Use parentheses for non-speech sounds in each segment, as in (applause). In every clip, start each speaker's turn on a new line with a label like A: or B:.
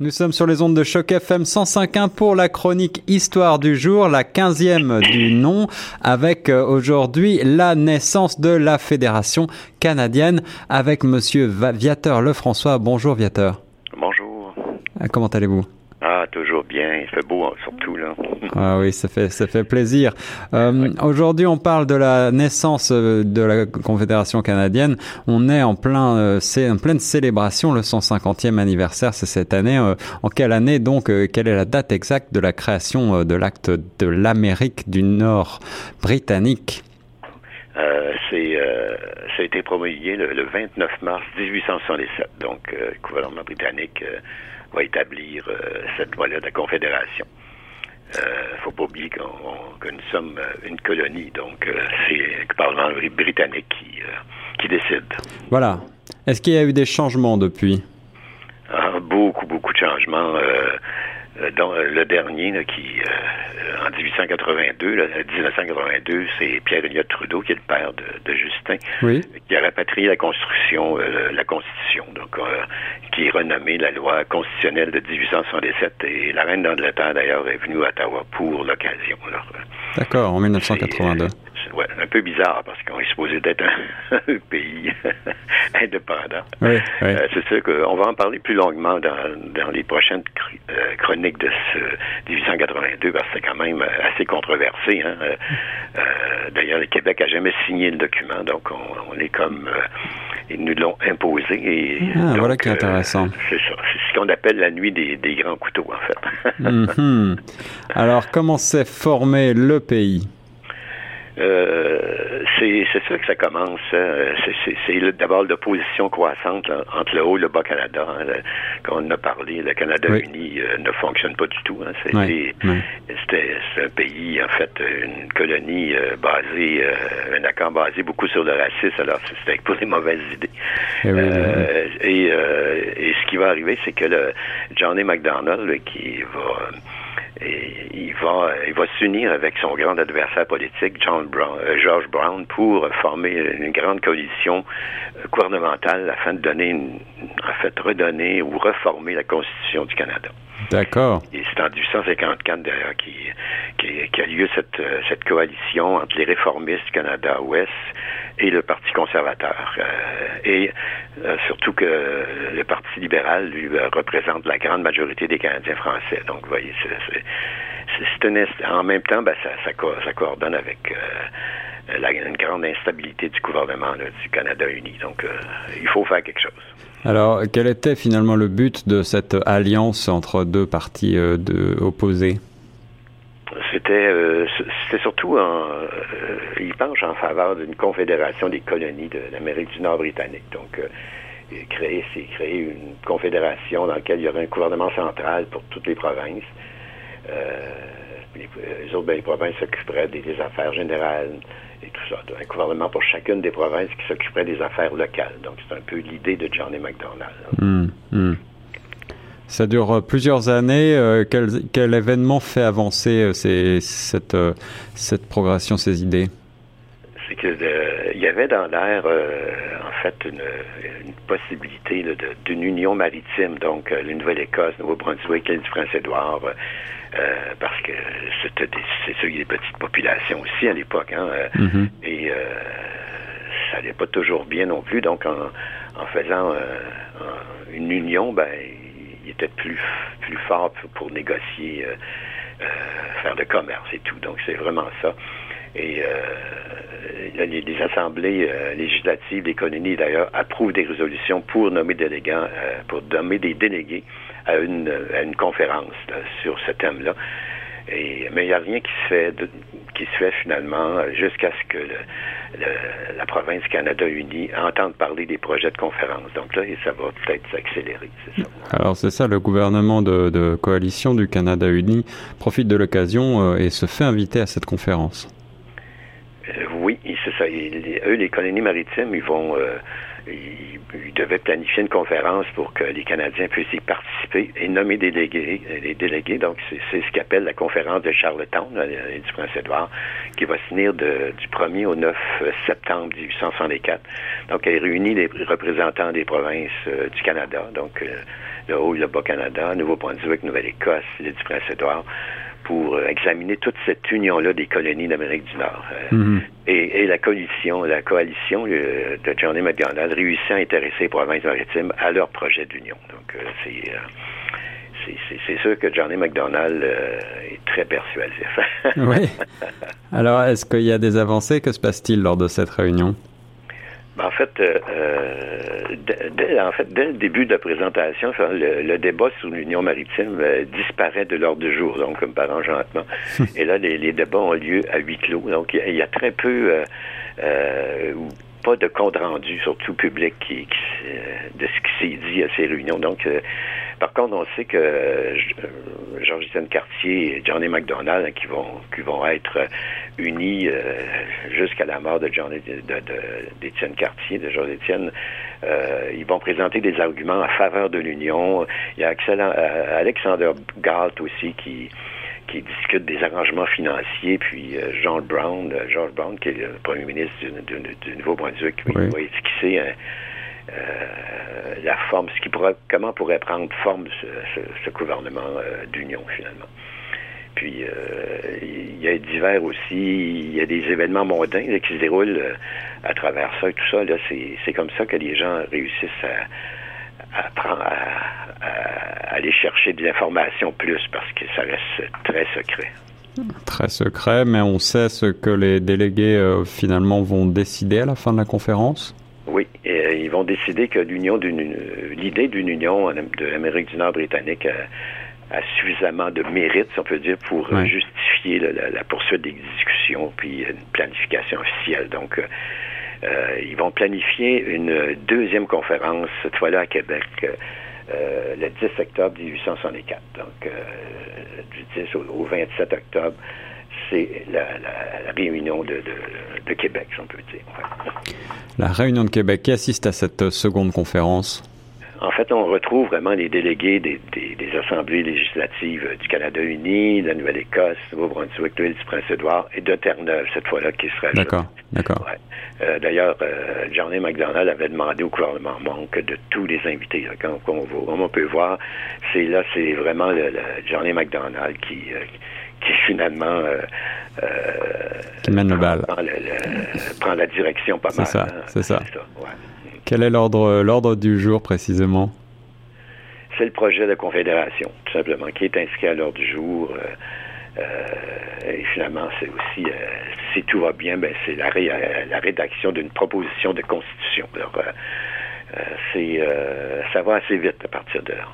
A: Nous sommes sur les ondes de choc FM 105.1 pour la chronique Histoire du jour, la 15e du nom, avec euh, aujourd'hui la naissance de la Fédération canadienne avec monsieur Viateur Lefrançois. Bonjour Viateur.
B: Bonjour.
A: Ah, comment allez-vous?
B: Toujours bien. Il fait beau surtout là.
A: ah oui, ça fait ça fait plaisir. Euh, Aujourd'hui, on parle de la naissance euh, de la Confédération canadienne. On est en plein euh, c'est en pleine célébration. Le 150e anniversaire, c'est cette année. Euh, en quelle année donc Quelle est la date exacte de la création de l'acte de l'Amérique du Nord britannique?
B: C'est ça a été promulgué le, le, 29 mars 1867. Donc, le gouvernement britannique va établir euh, cette loi-là de la Confédération. Il euh, ne faut pas oublier que nous sommes euh, une colonie, donc c'est le Parlement britannique qui, qui décide.
A: Voilà. Est-ce qu'il y a eu des changements depuis?
B: Ah, beaucoup, beaucoup de changements. Euh, dans euh, le dernier, qui, euh, en 1882, 1982, c'est Pierre Elliott Trudeau, qui est le père de, Justin, qui a rapatrié la construction, la Constitution, donc qui est renommée la loi constitutionnelle de 1867. Et la reine d'Angleterre, d'ailleurs, est venue à Ottawa pour l'occasion.
A: D'accord, en 1982
B: ouais, un peu bizarre parce qu'on est supposé d'être un, (laughs) pays (laughs) indépendant.
A: Oui,
B: c'est sûr qu'on va en parler plus longuement dans, dans les prochaines euh, chroniques de ce 1882 parce que c'est quand même assez controversé. Hein. Euh, d'ailleurs, le Québec a jamais signé le document, donc on, est comme ils nous l'ont imposé. Et
A: ah, voilà qui est intéressant.
B: c'est ça. C'est ce qu'on appelle la nuit des, des grands couteaux, en fait.
A: Mhm. (laughs) Alors, comment s'est formé le pays?
B: Euh, c'est ça que ça commence. Hein. C'est d'abord l'opposition croissante entre le haut et le bas Canada. Hein. quand on a parlé, le Canada uni euh, ne fonctionne pas du tout. Hein. C'est un pays, en fait, une colonie euh, basée, un accord basé beaucoup sur le racisme. Alors, c'était pour des mauvaises idées. Eh et, et, ce qui va arriver, c'est que le Johnny McDonald, qui va et il va, il va s'unir avec son grand adversaire politique, euh, George Brown, pour former une grande coalition euh, gouvernementale afin de donner, en fait, redonner ou reformer la Constitution du Canada.
A: D'accord.
B: Et c'est en 1854 d'ailleurs qui, qui, a lieu cette, euh, coalition entre les réformistes Canada-Ouest et le Parti conservateur. Euh, et euh, surtout que le Parti libéral, lui, représente la grande majorité des Canadiens français. Donc, vous voyez, c'est en même temps, ben, ça, ça, ça coordonne avec la, une grande instabilité du gouvernement du Canada uni. Donc, il faut faire quelque chose.
A: Alors, quel était finalement le but de cette alliance entre deux partis euh, opposés
B: C'était euh, c'était surtout en, euh, il penche en faveur d'une confédération des colonies de l'Amérique du Nord britannique. Donc, créer, c'est créer une confédération dans laquelle il y aurait un gouvernement central pour toutes les provinces. les, autres, ben, provinces s'occuperaient des affaires générales, et tout ça. Un gouvernement pour chacune des provinces qui s'occuperait des affaires locales. Donc, c'est un peu l'idée de Johnny MacDonald.
A: Hum, hum. Ça dure euh, plusieurs années. Euh, quel, quel, événement fait avancer euh, ces, cette, cette progression, ces idées?
B: C'est qu'il il y avait dans l'air, en fait, une, une possibilité d'une union maritime. Donc, la Nouvelle-Écosse, Nouveau-Brunswick, l'île du Prince-Édouard, euh, parce que c'était c'est sûr, y a des petites populations aussi à l'époque, hein, euh, mm-hmm. et euh, ça n'allait pas toujours bien non plus. Donc, en, en faisant une union, ben, il était plus plus fort pour, négocier, faire le commerce et tout. Donc, c'est vraiment ça. Et euh, les, les, assemblées législatives des colonies, d'ailleurs, approuvent des résolutions pour nommer des délégués à une, conférence sur ce thème-là. Mais il n'y a rien qui se fait finalement jusqu'à ce que la province Canada-Uni entende parler des projets de conférence. Donc là, ça va peut-être s'accélérer.
A: Alors c'est ça, le gouvernement de, coalition du Canada-Uni profite de l'occasion euh, et se fait inviter à cette conférence.
B: Euh, eux, les colonies maritimes, ils vont euh, il, devait planifier une conférence pour que les Canadiens puissent y participer et nommer des délégués. Des délégués donc, c'est ce qu'appelle la conférence de Charlottetown, du Prince-Édouard, qui va se tenir du 1er au 9 septembre 1864. Donc, elle réunit les représentants des provinces euh, du Canada, donc euh, le Haut et le Bas-Canada, Nouveau-Brunswick, Nouvelle-Écosse, l'île du Prince-Édouard, pour euh, examiner toute cette union-là des colonies d'Amérique du Nord. Euh,
A: Mhm.
B: et, et la coalition, la coalition euh, de John A. MacDonald réussit à intéresser les provinces maritimes à leur projet d'union. Donc, c'est... sûr que Johnny MacDonald euh, est très persuasif. (laughs)
A: Oui. Alors, est-ce qu'il y a des avancées? Que se passe-t-il lors de cette réunion?
B: En fait, euh, euh, dès, en fait, dès le début de la présentation, le, le débat sur l'union maritime euh, disparaît de l'ordre du jour, donc comme par enchantement. (laughs) Et là, les, les débats ont lieu à huis clos. Donc, il y y, a très peu euh, ou pas de compte rendu, surtout public, qui, qui de ce qui s'est dit à ces réunions. Donc, par contre, on sait que euh, Georges-Étienne Cartier et Johnny MacDonald hein, qui vont qui vont être euh, unis euh, jusqu'à la mort de John de, de- d'Étienne Cartier, de Georges-Étienne. Euh, ils vont présenter des arguments en faveur de l'union. Il y a Alexander Galt aussi qui qui discute des arrangements financiers, puis euh, John Brown, George Brown, qui est le premier ministre du, du- du Nouveau-Brunswick,
A: Oui.
B: va esquisser un, euh, la forme, comment pourrait prendre forme ce, gouvernement euh, d'union finalement. Puis euh, il y a divers aussi, il y a des événements mondains qui se déroulent à travers ça et tout ça. Là, c'est, comme ça que les gens réussissent à, à, à- aller chercher des informations plus parce que ça reste très secret.
A: Très secret, mais on sait ce que les délégués finalement vont décider à la fin de la conférence?
B: Oui, et, euh, ils vont décider que l'union d'une euh, l'idée d'une union de l'Amérique du Nord britannique a, a suffisamment de mérite, si on peut dire, pour euh, justifier la, la- la poursuite des discussions puis une planification officielle. Donc, euh, ils vont planifier une deuxième conférence, cette fois-là à Québec, euh, le 10 octobre 1864. Donc, euh, du 10 au, au 27 octobre, c'est la, la- la réunion de, de- de Québec, si on peut dire. Ouais.
A: La réunion de Québec, qui assiste à cette euh, seconde conférence
B: En fait, on retrouve vraiment les délégués des, des- des assemblées législatives euh, du Canada uni, de la Nouvelle-Écosse, Nouveau-Brunswick, de l'île du Prince-Édouard et de Terre-Neuve, cette fois-là, qui sera
A: D'accord, d'accord.
B: Ouais. Euh, D'ailleurs, euh, Johnny MacDonald avait demandé au gouvernement manque de tous les invités. là. Quand, quand on, voit- comme on peut voir, c'est là, c'est vraiment le, le Johnny MacDonald qui, euh, qui finalement euh, euh,
A: Qui mène le bal.
B: Prend, le- le- prend la direction pas
A: C'est
B: mal.
A: ça,
B: hein.
A: c'est ça.
B: ouais.
A: Quel est l'ordre l'ordre du jour précisément?
B: C'est le projet de confédération, tout simplement, qui est inscrit à l'ordre du jour. euh, euh, et finalement, c'est aussi, euh, si tout va bien, ben, c'est la, ré- euh, la rédaction d'une proposition de constitution. Alors, euh, euh, c'est, euh, ça va assez vite à partir de là.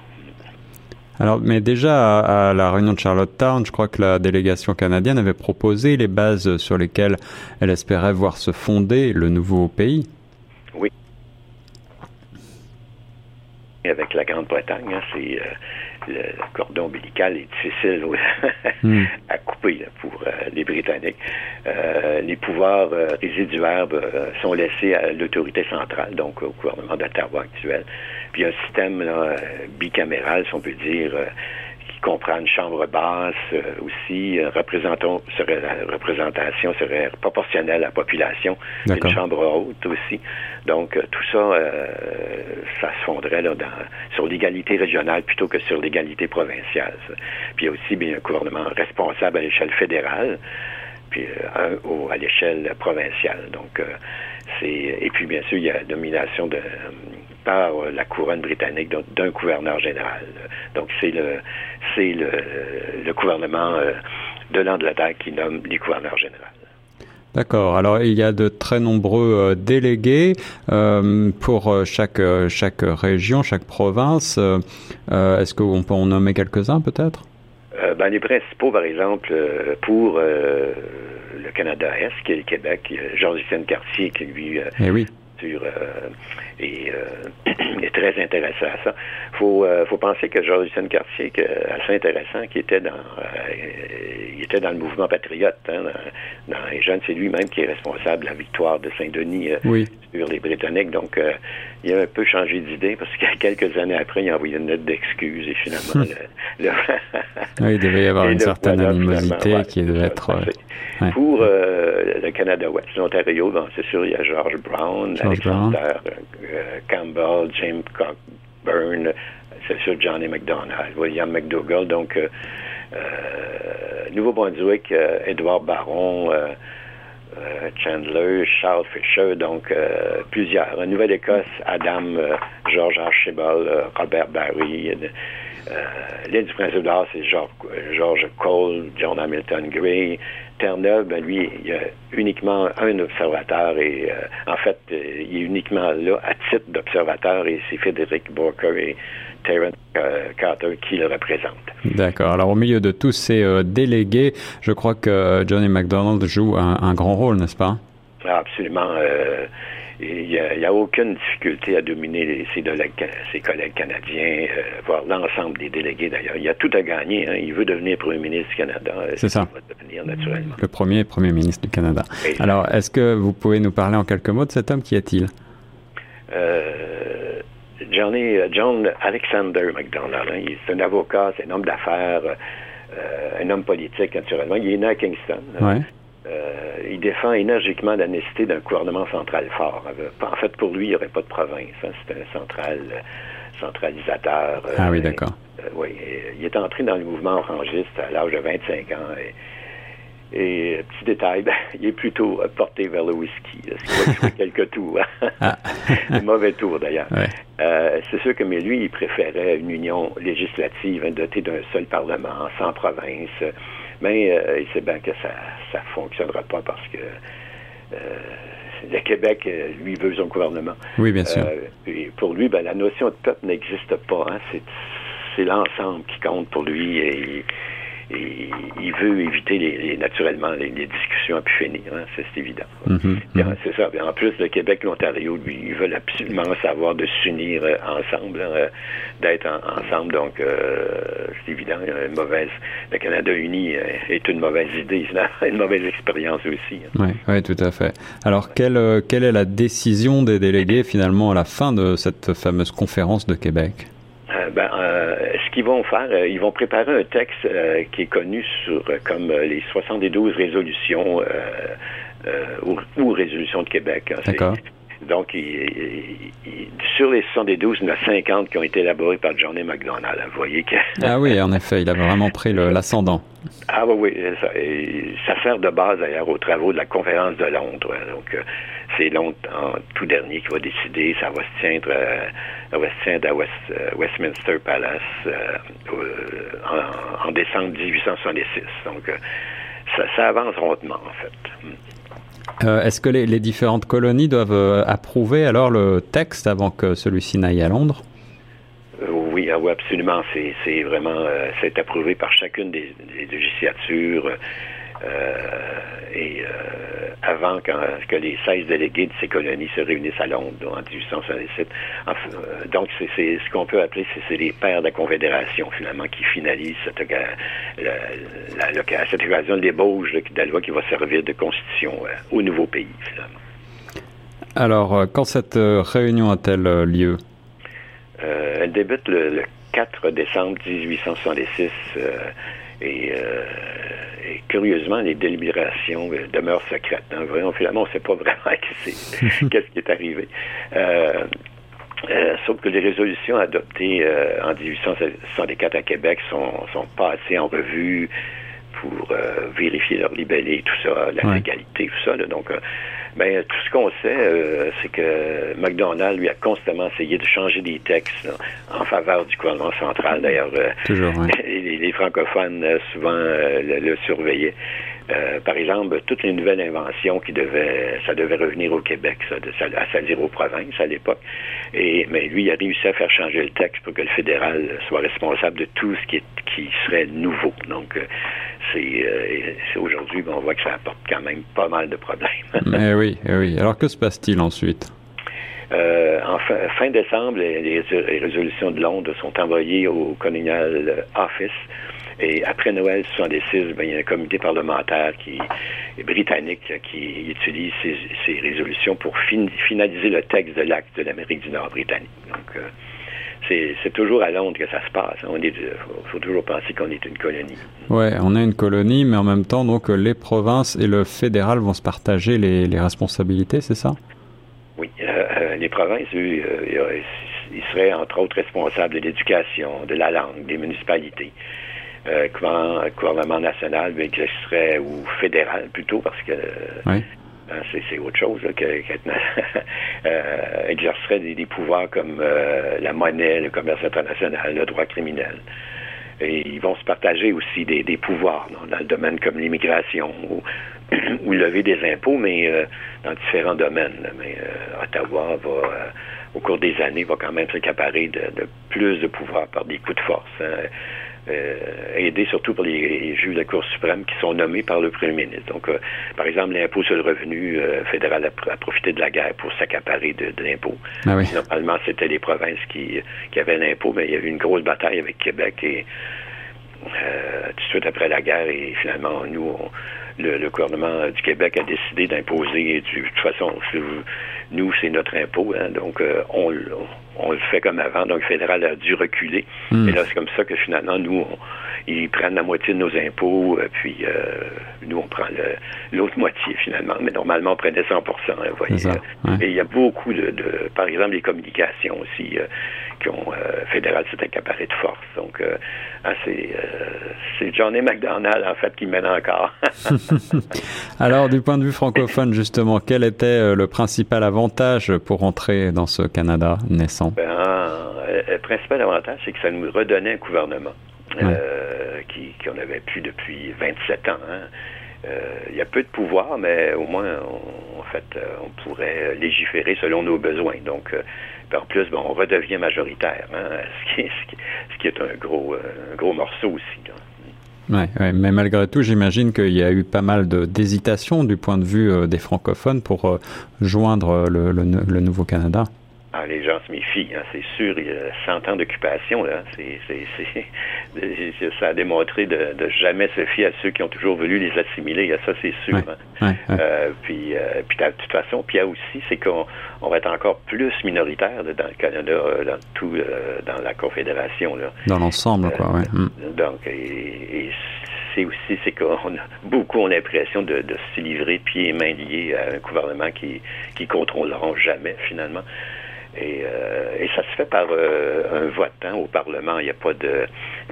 A: Alors, mais déjà à, la réunion de Charlottetown, je crois que la délégation canadienne avait proposé les bases sur lesquelles elle espérait voir se fonder le nouveau pays.
B: Et avec la Grande-Bretagne, hein, c'est euh, le, cordon ombilical est difficile
A: Hmm. (laughs)
B: à couper là, pour euh, les Britanniques. Euh, les pouvoirs euh, résiduaires euh, sont laissés à l'autorité centrale, donc au gouvernement d'Ottawa actuel. Puis il y a un système là, bicaméral, si on peut dire, comprend une chambre basse euh, aussi. euh, représentant- serait, la représentation serait proportionnelle à la population. Une chambre haute aussi. Donc, euh, tout ça, euh, ça se fondrait là, dans, sur l'égalité régionale plutôt que sur l'égalité provinciale. ça. Puis il y a aussi bien un gouvernement responsable à l'échelle fédérale, puis un au- à l'échelle provinciale. Donc, euh, c'est et puis bien sûr, il y a la nomination de par euh, la couronne britannique d'un- gouverneur général. Donc, c'est le c'est le, le gouvernement euh, de l'Angleterre qui nomme les gouverneurs généraux.
A: D'accord. Alors, il y a de très nombreux euh, délégués euh, pour chaque chaque région, chaque province. Euh, Est-ce qu'on peut en nommer quelques-uns, peut-être?
B: Ben, les principaux, par exemple, pour le Canada-Est, qui est le Québec, Georges-Étienne Cartier, qui lui
A: Eh oui.
B: Sur, euh, est, euh, (clears throat) est très intéressé à ça. faut euh, faut penser que Georges-Étienne Cartier, que, assez intéressant, qui était dans euh, il était dans le mouvement patriote, hein, dans, dans les jeunes, c'est lui-même qui est responsable de la victoire de Saint-Denis euh,
A: Oui.
B: sur les Britanniques. Donc, euh, il a un peu changé d'idée parce que (laughs) quelques années après, il a envoyé une note d'excuses et finalement, le, le- (laughs)
A: Oui, il devait y avoir une certaine
B: voilà,
A: animosité
B: finalement, ouais,
A: qui devait être. euh, ouais.
B: Pour euh, le Canada-Ouest, l'Ontario, bon, c'est sûr, il y a George Brown,
A: George
B: Alexander euh, Campbell, James Cockburn, c'est sûr Johnny McDonald, William McDougall, donc Nouveau-Brunswick, Edouard Baron, Chandler, Charles Fisher, donc plusieurs. En Nouvelle-Écosse, Adam, George Archibald, Robert Barry. L'île du Prince-Édouard, c'est George Cole, John Hamilton Gray, Terre-Neuve, ben lui, il y a uniquement un observateur et euh, en fait, euh, il est uniquement là à titre d'observateur et c'est Frédéric Borker et Terence euh, Carter qui le représentent.
A: D'accord. Alors au milieu de tous ces délégués, je crois que Johnny McDonald joue un, grand rôle, n'est-ce pas?
B: Ah, absolument. Il n'y a, aucune difficulté à dominer ses, collègues canadiens, euh, voire l'ensemble des délégués d'ailleurs. Il a tout à gagner. Hein. Il veut devenir premier ministre du Canada.
A: Euh, C'est ça. naturellement. Le premier premier ministre du Canada. Alors, est-ce que vous pouvez nous parler en quelques mots de cet homme? Qui est-il?
B: Euh, Johnny, John Alexander McDonald. Hein. C'est un avocat, c'est un homme d'affaires, un homme politique naturellement. Il est né à Kingston.
A: Ouais.
B: Euh, il défend énergiquement la nécessité d'un gouvernement central fort. Euh, en fait, pour lui, il n'y aurait pas de province. Hein. C'est un central, centralisateur.
A: ah oui, d'accord.
B: oui, il est entré dans le mouvement orangiste à l'âge de 25 ans. Et, petit détail, ben, (laughs) il est plutôt porté vers le whisky. Ce qui va (laughs) quelques tours. ah. (laughs) mauvais tour d'ailleurs. Euh, c'est sûr que mais lui, il préférait une union législative dotée d'un seul parlement, sans province. Mais euh, il sait bien que ça ne fonctionnera pas parce que euh, le Québec, euh, lui, veut son gouvernement.
A: Oui, bien sûr.
B: et pour lui, ben, la notion de peuple n'existe pas. Hein. C'est l'ensemble qui compte pour lui. Et, il veut éviter les, naturellement les, discussions à pu finir, hein, c'est évident.
A: Mhm.
B: C'est ça. en plus, le Québec et l'Ontario, lui, ils veulent absolument savoir de s'unir euh, ensemble, hein, euh, d'être ensemble. Donc, euh, c'est évident, une mauvaise. Le Canada uni est une mauvaise idée, (laughs) une mauvaise expérience aussi.
A: Oui, hein. ouais, tout à fait. Alors, quelle, quelle est la décision des délégués finalement à la fin de cette fameuse conférence de Québec?
B: Ben, qu'ils vont faire, euh, ils vont préparer un texte euh, qui est connu sur euh, comme les 72 résolutions ou, résolutions de Québec.
A: Hein,
B: Donc, sur les 72, il y en a 50 qui ont été élaborés par Johnny McDonald. Vous voyez que...
A: ah oui, en effet, il a vraiment pris l'ascendant.
B: Ah oui, oui. Ça, ça, sert de base, d'ailleurs, aux travaux de la conférence de Londres. Donc, c'est Londres en tout dernier qui va décider. Ça va se tiendre, à, à euh, Westminster Palace euh, en, décembre 1866. Donc, euh, ça, avance rondement, en fait.
A: Est-ce que les, différentes colonies doivent approuver alors le texte avant que celui-ci n'aille à Londres?
B: oui, ah oui, absolument. C'est vraiment c'est approuvé par chacune des législatures. Et avant que les 16 délégués de ces colonies se réunissent à Londres en 1867. Euh, donc, c'est ce qu'on peut appeler, c'est les pères de la Confédération, finalement, qui finalisent cette, la, cette occasion d'ébauche de la loi qui va servir de constitution euh, au nouveau pays, finalement.
A: Alors, euh, quand cette réunion a-t-elle lieu?
B: elle débute le, 4 décembre 1866 et et curieusement, les délibérations euh, demeurent secrètes. Hein. Vraiment, finalement, on ne sait pas (laughs) vraiment (laughs) qu'est-ce qui est arrivé. Euh, euh, sauf que les résolutions adoptées en 1864 à Québec sont, sont passées en revue pour vérifier leur libellé, tout ça, la légalité, tout ça. Donc, ben, tout ce qu'on sait, euh, c'est que McDonald, lui, a constamment essayé de changer des textes en faveur du gouvernement central. D'ailleurs, euh, (laughs) les, francophones, euh, souvent, le, surveillaient. Par exemple, toutes les nouvelles inventions qui devaient, ça devait revenir au Québec, ça, à salir aux provinces à l'époque. Et mais lui, il a réussi à faire changer le texte pour que le fédéral soit responsable de tout ce qui, qui serait nouveau. Donc, c'est aujourd'hui, on voit que ça apporte quand même pas mal de problèmes.
A: Mais (laughs) (laughs) oui, oui. Alors que se passe-t-il ensuite?
B: Euh, en fin, décembre, les, résolutions de Londres sont envoyées au Colonial Office. Et après Noël 76, ben, il y a un comité parlementaire qui est britannique qui utilise ces, résolutions pour finaliser le texte de l'acte de l'Amérique du Nord britannique. Donc, euh, c'est toujours à Londres que ça se passe. Il faut, toujours penser qu'on est une colonie.
A: Oui, on est une colonie, mais en même temps, donc les provinces et le fédéral vont se partager les, responsabilités, c'est ça?
B: Oui, euh, euh, les provinces, eux, euh, il serait entre autres responsable de l'éducation, de la langue, des municipalités. Euh, gouvernement national mais serait ou fédéral plutôt, parce que hein, c'est autre chose qu'être (laughs) euh, exercerait des, pouvoirs comme euh, la monnaie, le commerce international, le droit criminel. Et ils vont se partager aussi des, pouvoirs dans le domaine comme l'immigration ou, (clears throat) ou, lever des impôts, mais euh, dans différents domaines. Mais Ottawa va, au cours des années, va quand même s'accaparer de, de, plus de pouvoir par des coups de force. Hein euh, aidé surtout pour les juges de la Cour suprême qui sont nommés par le premier ministre. Donc, euh, par exemple, l'impôt sur le revenu euh, fédéral a, profité de la guerre pour s'accaparer de, l'impôt. Ah Normalement, c'était les provinces qui, qui avaient l'impôt, mais il y a eu une grosse bataille avec Québec et euh, tout de suite après la guerre et finalement, nous, le, gouvernement du Québec a décidé d'imposer, de toute façon, nous, c'est notre impôt, hein, donc on, on le fait comme avant, donc le fédéral a dû reculer. Hmm. Et là, c'est comme ça que finalement, nous, ils prennent la moitié de nos impôts, euh, puis euh, nous, on prend l'autre moitié finalement. Mais normalement, on prenait 100 hein, voyez. Et il y a beaucoup de, par exemple, les communications aussi, euh, qui ont, fédéral s'est accaparé de force. Donc, ah, c'est Johnny McDonald, en fait, qui mène encore. (laughs) (laughs)
A: Alors, du point de vue francophone, justement, quel était le principal avantage pour entrer dans ce Canada naissant?
B: Ben, le principal avantage, c'est que ça nous redonnait un gouvernement. Euh, qui qu'on n'avait plus depuis 27 ans. Hein. Euh, il y a peu de pouvoir, mais au moins, en fait, euh, on pourrait légiférer selon nos besoins. Donc, en plus, bon, on redevient majoritaire, hein, (laughs) ce, qui, ce, qui, est un gros, gros morceau aussi.
A: Ouais, mais malgré tout, j'imagine qu'il y a eu pas mal d'hésitation du point de vue des francophones pour joindre le, le nouveau Canada.
B: Ah, les gens se méfient, hein, c'est sûr. Il y a 100 ans d'occupation, là. C'est, ça a démontré de, de, jamais se fier à ceux qui ont toujours voulu les assimiler. Ça, c'est sûr. Hein. Euh, puis, euh, puis de toute façon, puis il y a aussi, c'est qu'on on va être encore plus minoritaire dans le Canada, euh, dans tout, euh, dans la Confédération. Là.
A: Dans l'ensemble, quoi, oui.
B: Donc, et, c'est aussi, c'est qu'on a beaucoup ont l'impression de, de se livrer pieds et mains liés à un gouvernement qui qui contrôleront jamais finalement. Euh, et, ça se fait par euh, un vote hein, au Parlement. Il n'y a pas de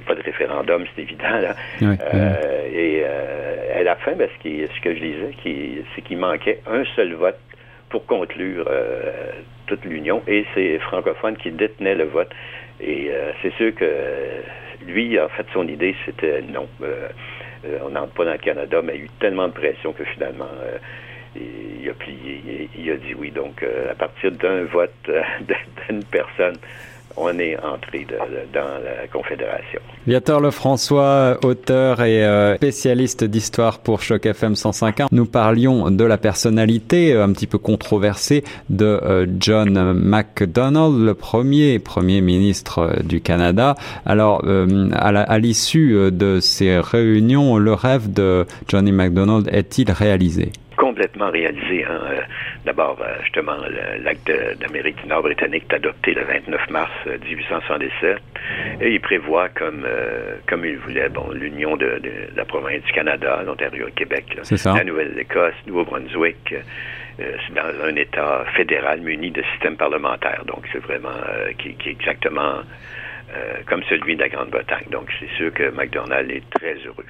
B: pas de référendum, c'est évident. Là. Euh, et à la fin, ben, ce, qui, ce que je disais, c'est qu'il manquait un seul vote pour conclure toute l'Union, et c'est francophone qui détenait le vote. Et c'est sûr que lui, en fait, son idée, c'était non. on n'entre pas dans le Canada, mais il y a eu tellement de pression que finalement, il a plié, il a dit oui. Donc, euh, à partir d'un vote euh, (laughs) d'une personne, on est entré dans la Confédération.
A: Viateur Lefrançois, auteur et euh, spécialiste d'histoire pour Choc FM 105.1, nous parlions de la personnalité un petit peu controversée de John MacDonald, le premier premier ministre du Canada. Alors, à l'issue de ces réunions, le rêve de Johnny MacDonald est-il réalisé?
B: Complètement réalisé. Hein. Euh, d'abord, euh, justement, l'acte d'Amérique du Nord britannique est adopté le 29 mars 1877 euh, et il prévoit, comme comme il voulait, bon, l'union de, la province du Canada, l'Ontario, le Québec, la Nouvelle-Écosse, Nouveau-Brunswick. c'est dans un État fédéral muni de système parlementaire. Donc, c'est vraiment qui, qui, est exactement comme celui de la Grande-Bretagne. Donc, c'est sûr que McDonald est très heureux.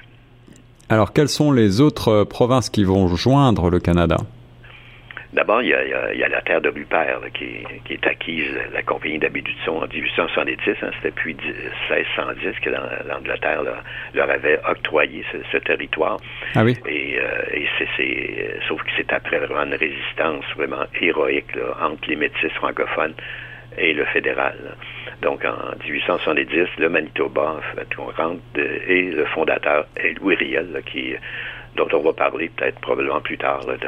A: Alors, quelles sont les autres euh, provinces qui vont joindre le Canada?
B: D'abord, il, y a, la terre de Rupert qui, est acquise, la compagnie d'Abbé en 1870. Hein, C'était depuis 1610 que l'Angleterre leur avait octroyé ce, territoire.
A: Ah oui?
B: Et, euh, c'est, sauf que c'est après vraiment une résistance vraiment héroïque entre les métis francophones et le fédéral. Donc, en 1870, le Manitoba, on rentre, et le fondateur est Louis Riel, qui, dont on va parler peut-être probablement plus tard de,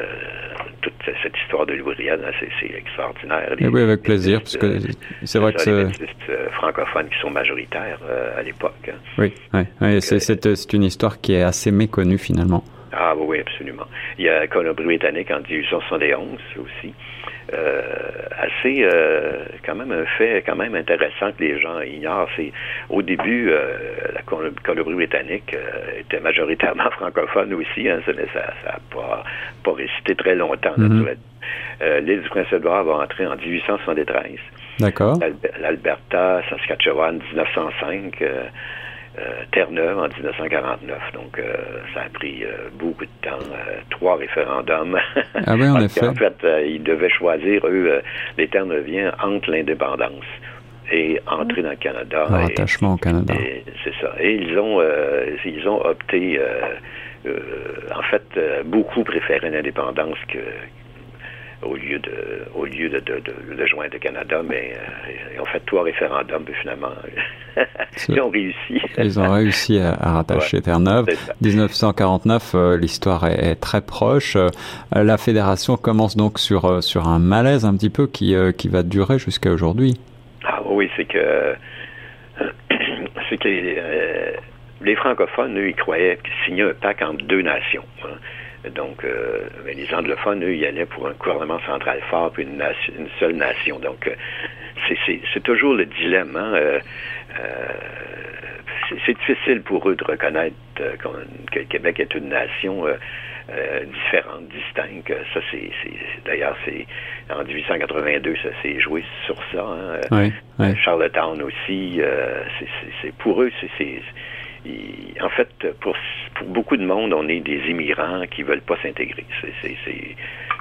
B: toute cette histoire de Louis Riel. C'est extraordinaire.
A: Eh oui, avec plaisir, parce que c'est vrai que c'est...
B: Euh, francophones qui sont majoritaires euh, à l'époque. Hein.
A: Oui, oui, c'est une histoire qui est assez méconnue finalement.
B: Ah oui, absolument. Il y a Colombie-Britannique en 1871 aussi. Euh, assez euh, quand même un fait quand même intéressant que les gens ignorent. C'est au début euh, la Colombie-Britannique était majoritairement (laughs) francophone aussi, hein, ça n'a pas, pas résisté très longtemps. Mm-hmm. L'île du Prince-Édouard va entrer en 1873.
A: D'accord.
B: L'Alberta, Saskatchewan, 1905. Terre-Neuve en 1949. Donc, ça a pris beaucoup de temps. trois référendums.
A: Ah oui, en (laughs) effet.
B: En fait, ils devaient choisir, eux, les Terre-Neuviens, entre l'indépendance et entrer dans le Canada.
A: Un attachement au Canada.
B: C'est ça. Et ils ont, ils ont opté euh, en fait, euh, beaucoup préféraient l'indépendance que au lieu de au lieu de, de, de, joindre le Canada, mais euh, ils ont fait trois référendums, puis finalement, (laughs) ils ont réussi.
A: ils ont réussi à, rattacher Terre-Neuve. 1949, l'histoire est, très proche. la fédération commence donc sur sur un malaise un petit peu qui qui va durer jusqu'à aujourd'hui.
B: Ah oui, c'est que (clears throat) c'est que les francophones, eux, ils croyaient signer un pacte entre deux nations. Hein. Donc, euh, les anglophones, eux, ils allaient pour un gouvernement central fort puis une, une seule nation. Donc, euh, c'est toujours le dilemme. Hein. Euh, c'est difficile pour eux de reconnaître que le Québec est une nation différente, distincte. Ça, c'est d'ailleurs, c'est en 1882, ça s'est joué sur ça. Hein.
A: Oui,
B: Charlottetown aussi. c'est pour eux, c'est en fait, pour, pour beaucoup de monde, on est des immigrants qui veulent pas s'intégrer.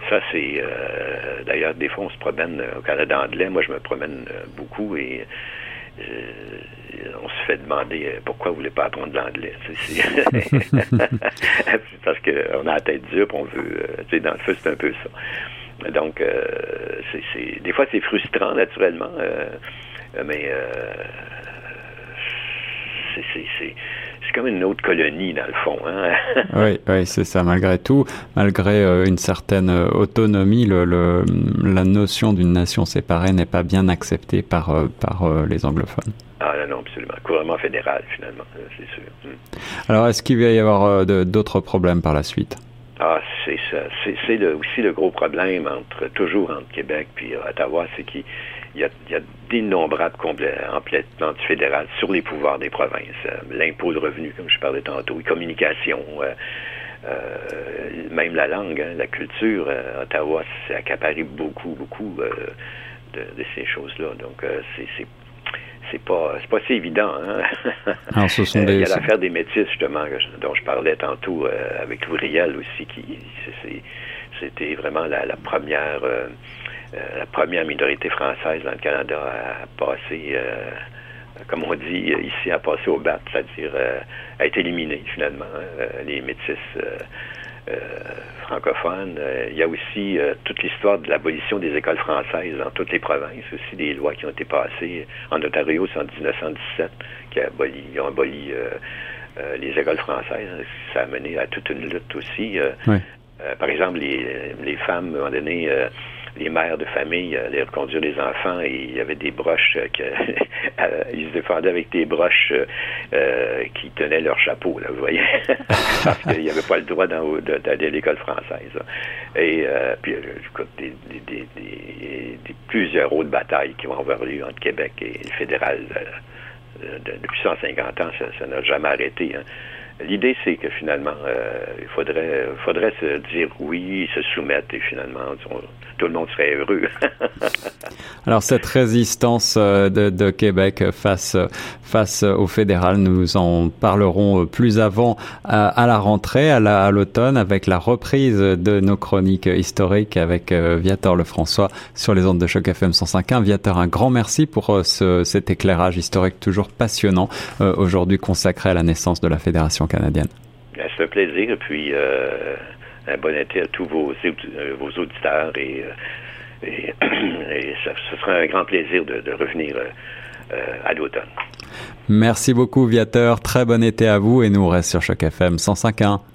B: ça, c'est euh, d'ailleurs des fois on se promène au Canada anglais. Moi, je me promène euh, beaucoup et euh, on se fait demander pourquoi vous voulez pas apprendre l'anglais. (laughs) parce qu'on a la tête dure, on veut. dans le feu, c'est un peu ça. Donc, c'est des fois c'est frustrant naturellement, mais c'est comme une autre colonie, dans le fond. Hein? (laughs)
A: oui, oui c'est ça. Malgré tout, malgré euh, une certaine euh, autonomie, le, la notion d'une nation séparée n'est pas bien acceptée par, euh, par les anglophones.
B: Ah non, non, absolument. Gouvernement fédéral, finalement, c'est sûr. Hmm.
A: Alors, est-ce qu'il va y avoir d'autres problèmes par la suite?
B: Ah, c'est ça. C'est aussi le gros problème entre toujours entre Québec et Ottawa, c'est qu'il il y a, d'innombrables complètement fédéral sur les pouvoirs des provinces. Euh, l'impôt de revenu, comme je parlais tantôt, les communications, euh, euh, même la langue, hein, la culture. Ottawa s'est accaparé beaucoup, beaucoup de, ces choses-là. Donc, c'est c'est pas c'est pas si évident. Hein? (laughs)
A: Alors, ce sont des...
B: Il y a l'affaire des métis justement dont je parlais tantôt avec Louriel aussi qui c'était vraiment la, la première la première minorité française dans le Canada a passé, euh, comme on dit ici, a passé au bat, c'est-à-dire euh, a été éliminée finalement, hein, les métis francophones. il y a aussi toute l'histoire de l'abolition des écoles françaises dans toutes les provinces, aussi des lois qui ont été passées. En Ontario, c'est en 1917 qui a aboli, ils ont aboli les écoles françaises. Ça a mené à toute une lutte aussi. par exemple, les, les femmes, à un moment donné, les mères de famille allaient reconduire les enfants et il y avait des broches euh, que (laughs) euh, ils se défendaient avec des broches euh, qui tenaient leur chapeau, là, vous voyez, (laughs) parce qu'il n'y avait pas le droit d'aller à l'école française. Et puis, écoute, des, des, des, plusieurs autres batailles qui vont avoir lieu entre Québec et le fédéral depuis 150 ans, ça n'a jamais arrêté. Hein. L'idée, c'est que finalement, il faudrait, faudrait se dire oui, se soumettre et finalement, tout le monde serait heureux. (laughs)
A: Alors cette résistance euh, de, Québec face face au fédéral, nous en parlerons plus avant à, la rentrée, à l'automne, avec la reprise de nos chroniques historiques avec euh, Viator Lefrançois sur les ondes de choc FM 105.1. Viator, un grand merci pour euh, ce, cet éclairage historique toujours passionnant aujourd'hui consacré à la naissance de la fédération canadienne.
B: C'est un plaisir et puis un bon été à tous vos, euh, vos auditeurs et, euh, et, (clears throat) ça, ce sera un grand plaisir de, de revenir euh, à l'automne.
A: Merci beaucoup, Viateur. Très bon été à vous et nous on reste sur Choc FM 105.1.